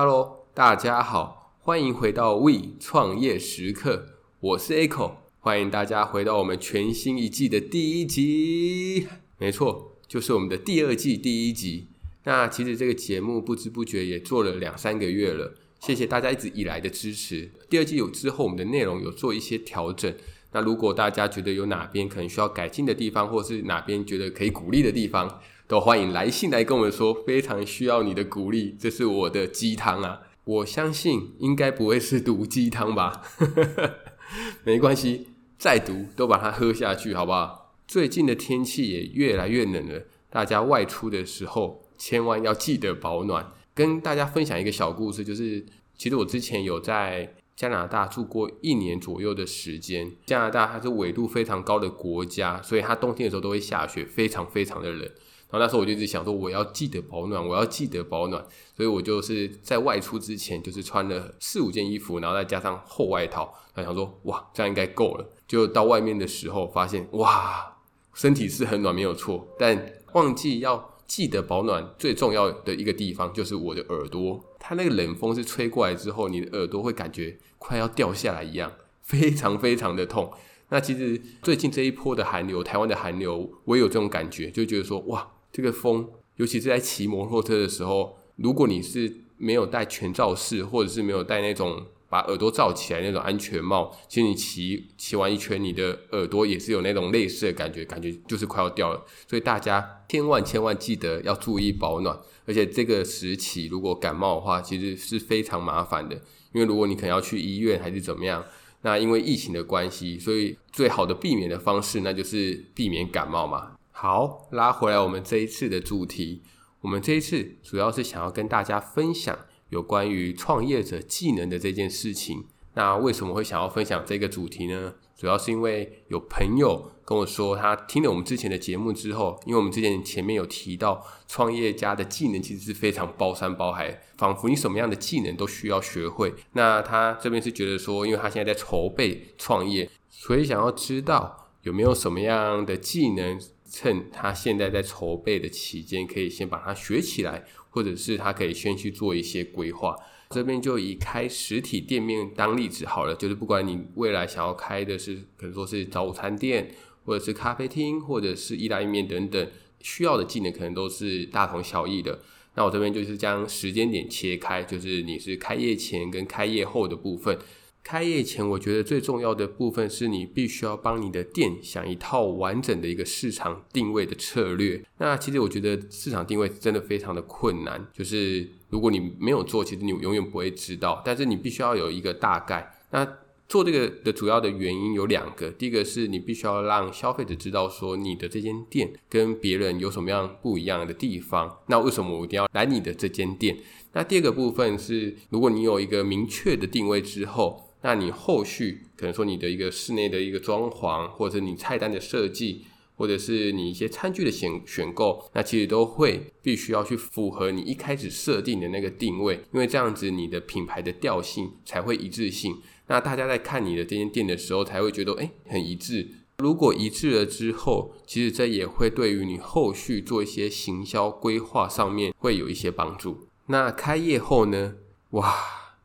Hello，大家好，欢迎回到 We 创业时刻，我是 Echo，欢迎大家回到我们全新一季的第一集。没错，就是我们的第二季第一集。那其实这个节目不知不觉也做了两三个月了，谢谢大家一直以来的支持。第二季有之后，我们的内容有做一些调整。那如果大家觉得有哪边可能需要改进的地方，或是哪边觉得可以鼓励的地方，都欢迎来信来跟我们说。非常需要你的鼓励，这是我的鸡汤啊！我相信应该不会是毒鸡汤吧？没关系，再毒都把它喝下去，好不好？最近的天气也越来越冷了，大家外出的时候，千万要记得保暖。跟大家分享一个小故事，就是其实我之前有在加拿大住过一年左右的时间。加拿大它是纬度非常高的国家，所以它冬天的时候都会下雪，非常非常的冷。然后那时候我就一直想说，我要记得保暖，我要记得保暖。所以我就是在外出之前，就是穿了四五件衣服，然后再加上厚外套。然后想说，哇，这样应该够了。就到外面的时候，发现哇，身体是很暖，没有错，但忘记要。记得保暖最重要的一个地方就是我的耳朵，它那个冷风是吹过来之后，你的耳朵会感觉快要掉下来一样，非常非常的痛。那其实最近这一波的寒流，台湾的寒流，我也有这种感觉，就觉得说哇，这个风，尤其是在骑摩托车的时候，如果你是没有戴全罩式，或者是没有戴那种。把耳朵罩起来那种安全帽，其实你骑骑完一圈，你的耳朵也是有那种类似的感觉，感觉就是快要掉了。所以大家千万千万记得要注意保暖，而且这个时期如果感冒的话，其实是非常麻烦的。因为如果你可能要去医院还是怎么样，那因为疫情的关系，所以最好的避免的方式，那就是避免感冒嘛。好，拉回来我们这一次的主题，我们这一次主要是想要跟大家分享。有关于创业者技能的这件事情，那为什么会想要分享这个主题呢？主要是因为有朋友跟我说，他听了我们之前的节目之后，因为我们之前前面有提到，创业家的技能其实是非常包山包海，仿佛你什么样的技能都需要学会。那他这边是觉得说，因为他现在在筹备创业，所以想要知道有没有什么样的技能，趁他现在在筹备的期间，可以先把它学起来。或者是他可以先去做一些规划，这边就以开实体店面当例子好了。就是不管你未来想要开的是，可能说是早午餐店，或者是咖啡厅，或者是意大利面等等，需要的技能可能都是大同小异的。那我这边就是将时间点切开，就是你是开业前跟开业后的部分。开业前，我觉得最重要的部分是你必须要帮你的店想一套完整的一个市场定位的策略。那其实我觉得市场定位真的非常的困难，就是如果你没有做，其实你永远不会知道。但是你必须要有一个大概。那做这个的主要的原因有两个，第一个是你必须要让消费者知道说你的这间店跟别人有什么样不一样的地方。那为什么我一定要来你的这间店？那第二个部分是，如果你有一个明确的定位之后。那你后续可能说你的一个室内的一个装潢，或者你菜单的设计，或者是你一些餐具的选选购，那其实都会必须要去符合你一开始设定的那个定位，因为这样子你的品牌的调性才会一致性。那大家在看你的这间店的时候，才会觉得诶很一致。如果一致了之后，其实这也会对于你后续做一些行销规划上面会有一些帮助。那开业后呢？哇，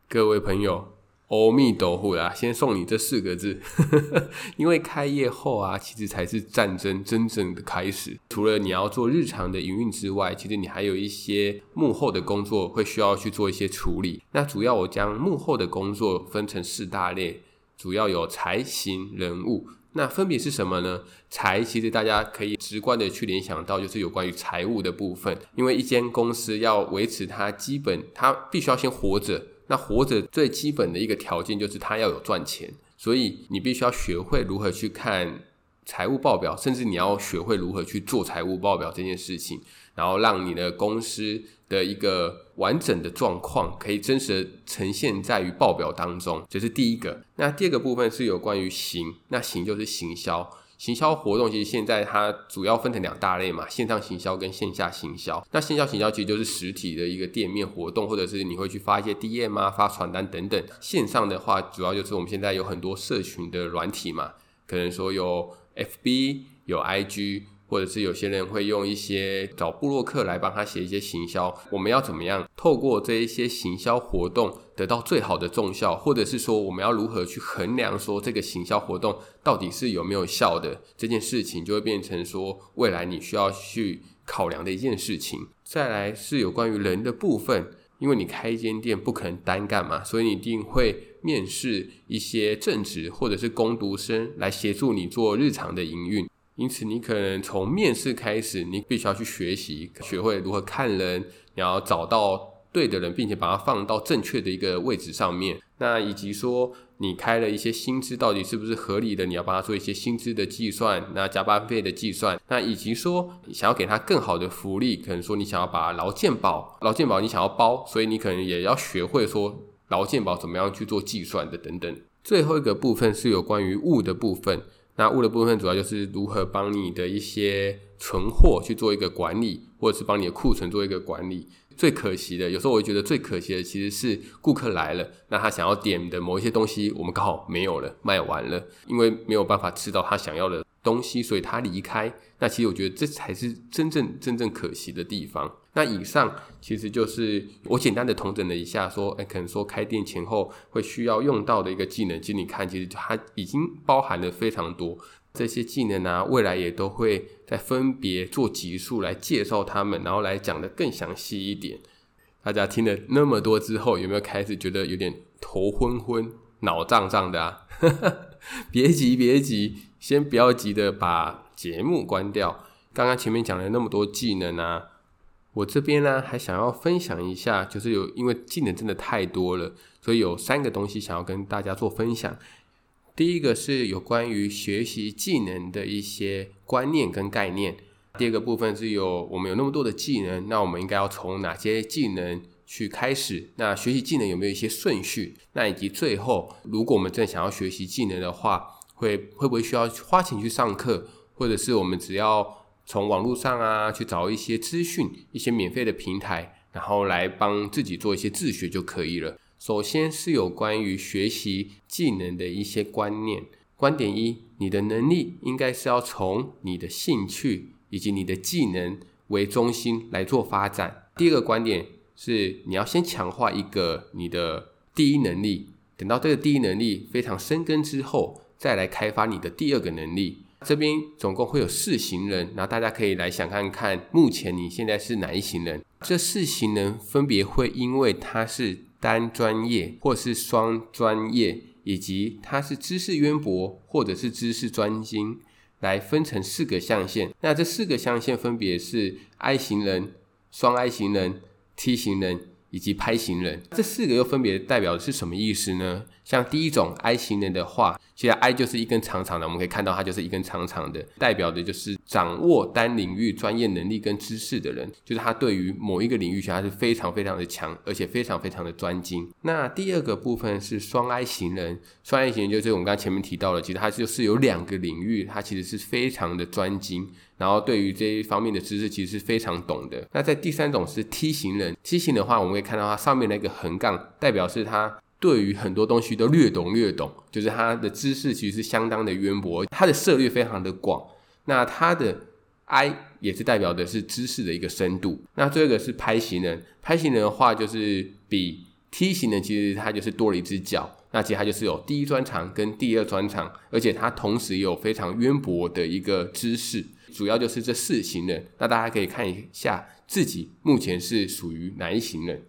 各位朋友。阿弥陀佛啦，先送你这四个字，因为开业后啊，其实才是战争真正的开始。除了你要做日常的营运之外，其实你还有一些幕后的工作会需要去做一些处理。那主要我将幕后的工作分成四大类，主要有财、行、人、物。那分别是什么呢？财其实大家可以直观的去联想到，就是有关于财务的部分，因为一间公司要维持它基本，它必须要先活着。那活着最基本的一个条件就是他要有赚钱，所以你必须要学会如何去看财务报表，甚至你要学会如何去做财务报表这件事情，然后让你的公司的一个完整的状况可以真实的呈现在于报表当中，这是第一个。那第二个部分是有关于行，那行就是行销。行销活动其实现在它主要分成两大类嘛，线上行销跟线下行销。那线下行销其实就是实体的一个店面活动，或者是你会去发一些 DM 啊、发传单等等。线上的话，主要就是我们现在有很多社群的软体嘛，可能说有 FB、有 IG，或者是有些人会用一些找部落客来帮他写一些行销。我们要怎么样透过这一些行销活动得到最好的重效，或者是说我们要如何去衡量说这个行销活动到底是有没有效的这件事情，就会变成说未来你需要去考量的一件事情。再来是有关于人的部分。因为你开一间店不可能单干嘛，所以你一定会面试一些正职或者是工读生来协助你做日常的营运。因此，你可能从面试开始，你必须要去学习，学会如何看人，你要找到对的人，并且把它放到正确的一个位置上面。那以及说，你开了一些薪资到底是不是合理的？你要帮他做一些薪资的计算，那加班费的计算。那以及说，你想要给他更好的福利，可能说你想要把劳健保、劳健保你想要包，所以你可能也要学会说劳健保怎么样去做计算的等等。最后一个部分是有关于物的部分。那物的部分主要就是如何帮你的一些存货去做一个管理，或者是帮你的库存做一个管理。最可惜的，有时候我会觉得最可惜的，其实是顾客来了，那他想要点的某一些东西，我们刚好没有了，卖完了，因为没有办法吃到他想要的东西，所以他离开。那其实我觉得这才是真正真正可惜的地方。那以上其实就是我简单的统整了一下，说，哎，可能说开店前后会需要用到的一个技能，其实你看，其实它已经包含了非常多。这些技能啊，未来也都会再分别做集数来介绍他们，然后来讲得更详细一点。大家听了那么多之后，有没有开始觉得有点头昏昏、脑胀胀的啊？别急，别急，先不要急着把节目关掉。刚刚前面讲了那么多技能啊，我这边呢还想要分享一下，就是有因为技能真的太多了，所以有三个东西想要跟大家做分享。第一个是有关于学习技能的一些观念跟概念。第二个部分是有我们有那么多的技能，那我们应该要从哪些技能去开始？那学习技能有没有一些顺序？那以及最后，如果我们真的想要学习技能的话，会会不会需要花钱去上课？或者是我们只要从网络上啊去找一些资讯、一些免费的平台，然后来帮自己做一些自学就可以了？首先是有关于学习技能的一些观念。观点一，你的能力应该是要从你的兴趣以及你的技能为中心来做发展。第二个观点是，你要先强化一个你的第一能力，等到这个第一能力非常深耕之后，再来开发你的第二个能力。这边总共会有四型人，然后大家可以来想看看，目前你现在是哪一型人？这四型人分别会因为他是。单专业或是双专业，以及他是知识渊博或者是知识专精，来分成四个象限。那这四个象限分别是 I 型人、双 I 型人、梯形人。以及拍形人，这四个又分别代表的是什么意思呢？像第一种 I 型人的话，其实 I 就是一根长长的，我们可以看到它就是一根长长的，代表的就是掌握单领域专业能力跟知识的人，就是他对于某一个领域其实他是非常非常的强，而且非常非常的专精。那第二个部分是双 I 型人，双 I 型人就是我们刚才前面提到的，其实他就是有两个领域，他其实是非常的专精。然后对于这一方面的知识，其实是非常懂的。那在第三种是 T 型人，T 型的话，我们可以看到它上面那个横杠，代表是他对于很多东西都略懂略懂，就是他的知识其实是相当的渊博，他的涉猎非常的广。那他的 I 也是代表的是知识的一个深度。那这个是拍型人，拍型人的话就是比 T 型人其实他就是多了一只脚。那其实他就是有第一专长跟第二专长，而且他同时也有非常渊博的一个知识。主要就是这四型人，那大家可以看一下自己目前是属于哪一型人。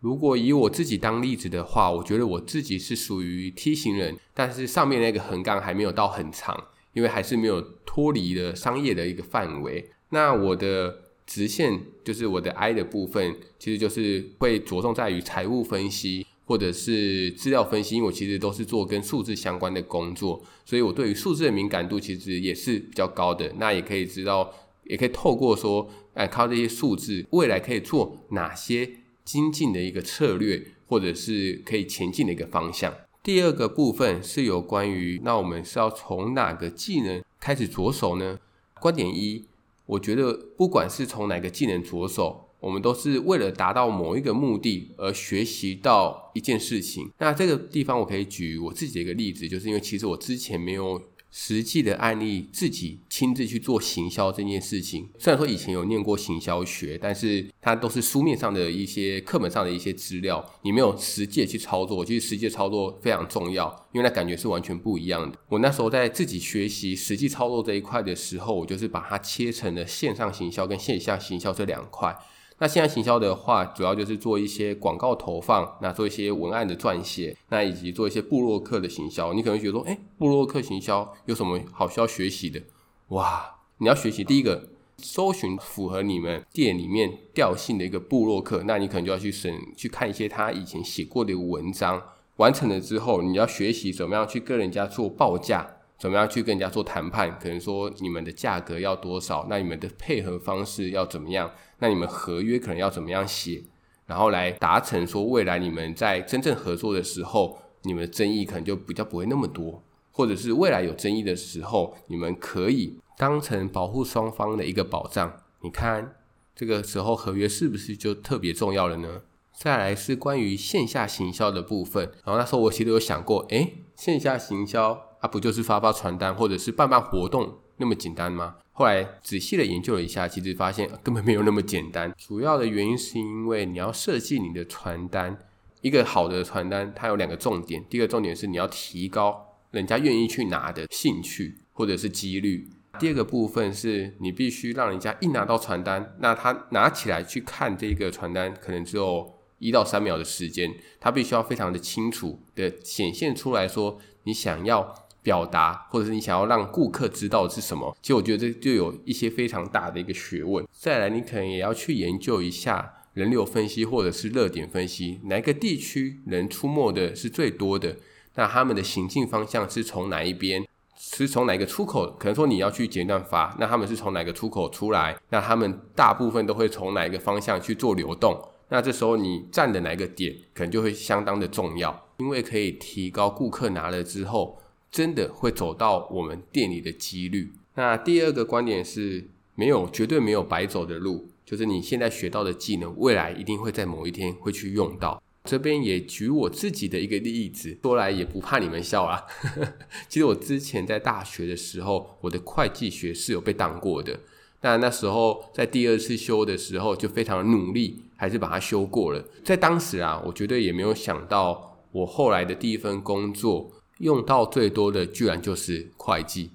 如果以我自己当例子的话，我觉得我自己是属于梯形人，但是上面那个横杠还没有到很长，因为还是没有脱离了商业的一个范围。那我的直线就是我的 I 的部分，其实就是会着重在于财务分析。或者是资料分析，因为我其实都是做跟数字相关的工作，所以我对于数字的敏感度其实也是比较高的。那也可以知道，也可以透过说，哎，靠这些数字，未来可以做哪些精进的一个策略，或者是可以前进的一个方向。第二个部分是有关于，那我们是要从哪个技能开始着手呢？观点一，我觉得不管是从哪个技能着手。我们都是为了达到某一个目的而学习到一件事情。那这个地方我可以举我自己的一个例子，就是因为其实我之前没有实际的案例，自己亲自去做行销这件事情。虽然说以前有念过行销学，但是它都是书面上的一些课本上的一些资料，你没有实际去操作。其实实际操作非常重要，因为那感觉是完全不一样的。我那时候在自己学习实际操作这一块的时候，我就是把它切成了线上行销跟线下行销这两块。那线上行销的话，主要就是做一些广告投放，那做一些文案的撰写，那以及做一些部落客的行销。你可能觉得说，诶，部落客行销有什么好需要学习的？哇，你要学习第一个，搜寻符合你们店里面调性的一个部落客，那你可能就要去审去看一些他以前写过的文章。完成了之后，你要学习怎么样去跟人家做报价。怎么样去跟人家做谈判？可能说你们的价格要多少？那你们的配合方式要怎么样？那你们合约可能要怎么样写？然后来达成说未来你们在真正合作的时候，你们的争议可能就比较不会那么多，或者是未来有争议的时候，你们可以当成保护双方的一个保障。你看这个时候合约是不是就特别重要了呢？再来是关于线下行销的部分，然后那时候我其实有想过，诶，线下行销。啊，不就是发发传单或者是办办活动那么简单吗？后来仔细的研究了一下，其实发现根本没有那么简单。主要的原因是因为你要设计你的传单，一个好的传单它有两个重点。第一个重点是你要提高人家愿意去拿的兴趣或者是几率。第二个部分是你必须让人家一拿到传单，那他拿起来去看这个传单，可能只有一到三秒的时间，他必须要非常的清楚的显现出来说你想要。表达，或者是你想要让顾客知道是什么？其实我觉得这就有一些非常大的一个学问。再来，你可能也要去研究一下人流分析，或者是热点分析，哪一个地区人出没的是最多的？那他们的行进方向是从哪一边？是从哪个出口？可能说你要去剪断发，那他们是从哪个出口出来？那他们大部分都会从哪一个方向去做流动？那这时候你站的哪个点，可能就会相当的重要，因为可以提高顾客拿了之后。真的会走到我们店里的几率。那第二个观点是，没有绝对没有白走的路，就是你现在学到的技能，未来一定会在某一天会去用到。这边也举我自己的一个例子，说来也不怕你们笑啦。其实我之前在大学的时候，我的会计学是有被当过的。那那时候在第二次修的时候，就非常努力，还是把它修过了。在当时啊，我绝对也没有想到，我后来的第一份工作。用到最多的居然就是会计，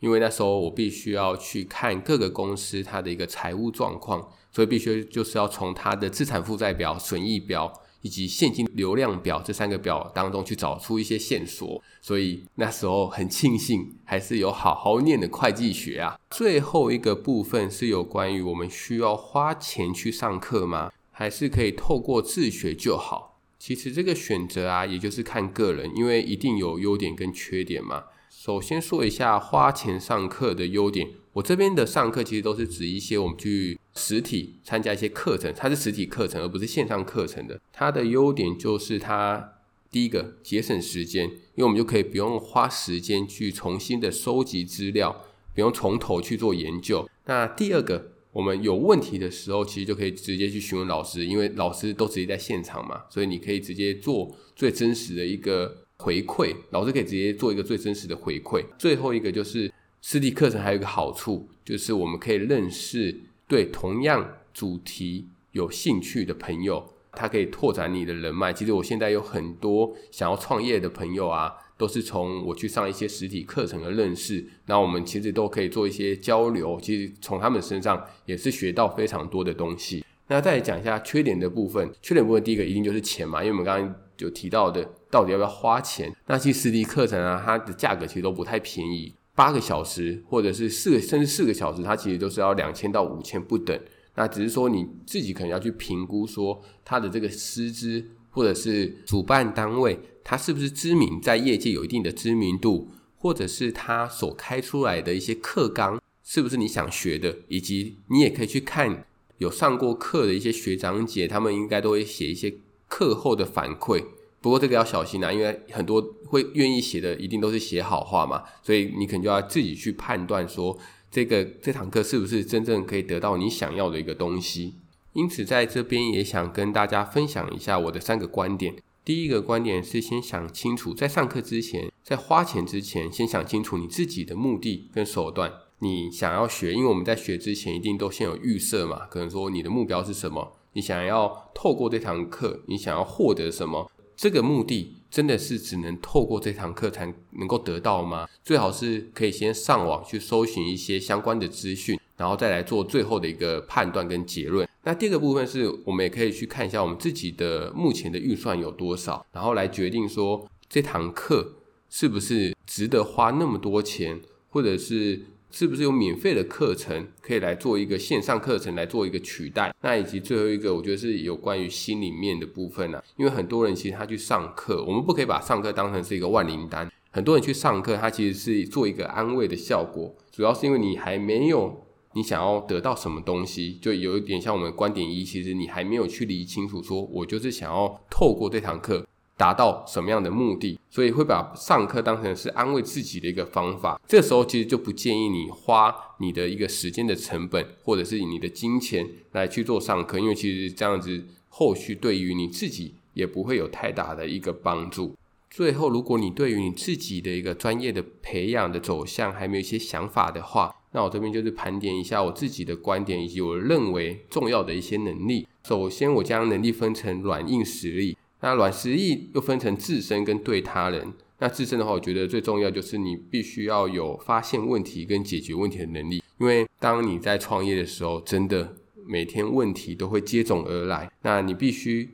因为那时候我必须要去看各个公司它的一个财务状况，所以必须就是要从它的资产负债表、损益表以及现金流量表这三个表当中去找出一些线索。所以那时候很庆幸还是有好好念的会计学啊。最后一个部分是有关于我们需要花钱去上课吗？还是可以透过自学就好？其实这个选择啊，也就是看个人，因为一定有优点跟缺点嘛。首先说一下花钱上课的优点，我这边的上课其实都是指一些我们去实体参加一些课程，它是实体课程而不是线上课程的。它的优点就是它第一个节省时间，因为我们就可以不用花时间去重新的收集资料，不用从头去做研究。那第二个。我们有问题的时候，其实就可以直接去询问老师，因为老师都直接在现场嘛，所以你可以直接做最真实的一个回馈，老师可以直接做一个最真实的回馈。最后一个就是实体课程还有一个好处，就是我们可以认识对同样主题有兴趣的朋友，他可以拓展你的人脉。其实我现在有很多想要创业的朋友啊。都是从我去上一些实体课程而认识，那我们其实都可以做一些交流。其实从他们身上也是学到非常多的东西。那再来讲一下缺点的部分，缺点部分第一个一定就是钱嘛，因为我们刚刚有提到的，到底要不要花钱？那其实实体课程啊，它的价格其实都不太便宜，八个小时或者是四个甚至四个小时，它其实都是要两千到五千不等。那只是说你自己可能要去评估说它的这个师资或者是主办单位。他是不是知名，在业界有一定的知名度，或者是他所开出来的一些课纲是不是你想学的，以及你也可以去看有上过课的一些学长姐，他们应该都会写一些课后的反馈。不过这个要小心啊，因为很多会愿意写的一定都是写好话嘛，所以你可能就要自己去判断说，这个这堂课是不是真正可以得到你想要的一个东西。因此在这边也想跟大家分享一下我的三个观点。第一个观点是先想清楚，在上课之前，在花钱之前，先想清楚你自己的目的跟手段。你想要学，因为我们在学之前一定都先有预设嘛，可能说你的目标是什么？你想要透过这堂课，你想要获得什么？这个目的真的是只能透过这堂课才能够得到吗？最好是可以先上网去搜寻一些相关的资讯，然后再来做最后的一个判断跟结论。那第二个部分是我们也可以去看一下我们自己的目前的预算有多少，然后来决定说这堂课是不是值得花那么多钱，或者是。是不是有免费的课程可以来做一个线上课程来做一个取代？那以及最后一个，我觉得是有关于心里面的部分啊。因为很多人其实他去上课，我们不可以把上课当成是一个万灵丹。很多人去上课，他其实是做一个安慰的效果，主要是因为你还没有你想要得到什么东西，就有一点像我们观点一，其实你还没有去理清楚，说我就是想要透过这堂课。达到什么样的目的，所以会把上课当成是安慰自己的一个方法。这时候其实就不建议你花你的一个时间的成本，或者是你的金钱来去做上课，因为其实这样子后续对于你自己也不会有太大的一个帮助。最后，如果你对于你自己的一个专业的培养的走向还没有一些想法的话，那我这边就是盘点一下我自己的观点以及我认为重要的一些能力。首先，我将能力分成软硬实力。那软实力又分成自身跟对他人。那自身的话，我觉得最重要就是你必须要有发现问题跟解决问题的能力。因为当你在创业的时候，真的每天问题都会接踵而来。那你必须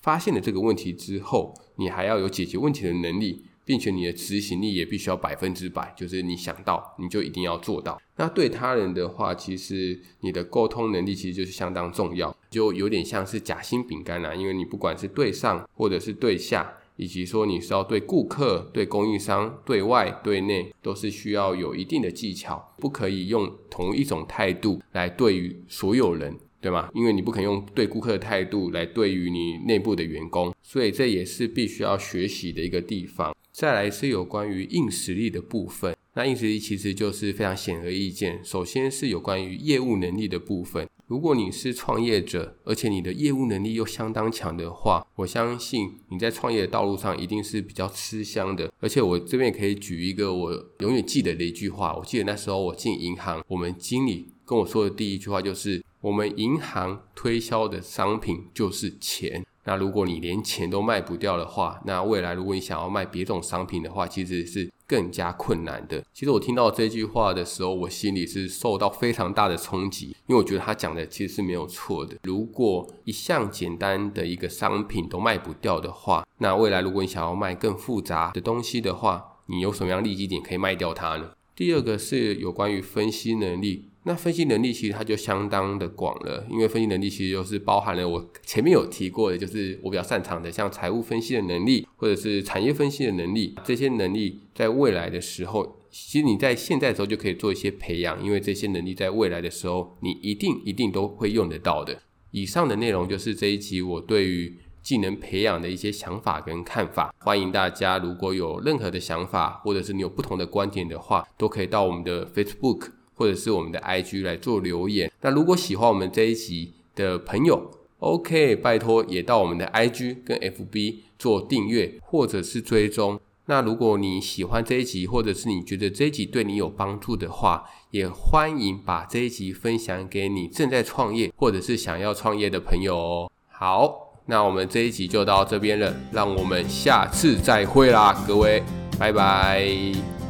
发现了这个问题之后，你还要有解决问题的能力。并且你的执行力也必须要百分之百，就是你想到你就一定要做到。那对他人的话，其实你的沟通能力其实就是相当重要，就有点像是夹心饼干啦，因为你不管是对上或者是对下，以及说你是要对顾客、对供应商、对外、对内，都是需要有一定的技巧，不可以用同一种态度来对于所有人，对吗？因为你不可以用对顾客的态度来对于你内部的员工，所以这也是必须要学习的一个地方。再来是有关于硬实力的部分，那硬实力其实就是非常显而易见。首先是有关于业务能力的部分。如果你是创业者，而且你的业务能力又相当强的话，我相信你在创业的道路上一定是比较吃香的。而且我这边可以举一个我永远记得的一句话，我记得那时候我进银行，我们经理跟我说的第一句话就是：我们银行推销的商品就是钱。那如果你连钱都卖不掉的话，那未来如果你想要卖别种商品的话，其实是更加困难的。其实我听到这句话的时候，我心里是受到非常大的冲击，因为我觉得他讲的其实是没有错的。如果一项简单的一个商品都卖不掉的话，那未来如果你想要卖更复杂的东西的话，你有什么样利基点可以卖掉它呢？第二个是有关于分析能力。那分析能力其实它就相当的广了，因为分析能力其实就是包含了我前面有提过的，就是我比较擅长的，像财务分析的能力，或者是产业分析的能力。这些能力在未来的时候，其实你在现在的时候就可以做一些培养，因为这些能力在未来的时候，你一定一定都会用得到的。以上的内容就是这一集我对于技能培养的一些想法跟看法。欢迎大家如果有任何的想法，或者是你有不同的观点的话，都可以到我们的 Facebook。或者是我们的 IG 来做留言。那如果喜欢我们这一集的朋友，OK，拜托也到我们的 IG 跟 FB 做订阅或者是追踪。那如果你喜欢这一集，或者是你觉得这一集对你有帮助的话，也欢迎把这一集分享给你正在创业或者是想要创业的朋友哦。好，那我们这一集就到这边了，让我们下次再会啦，各位，拜拜。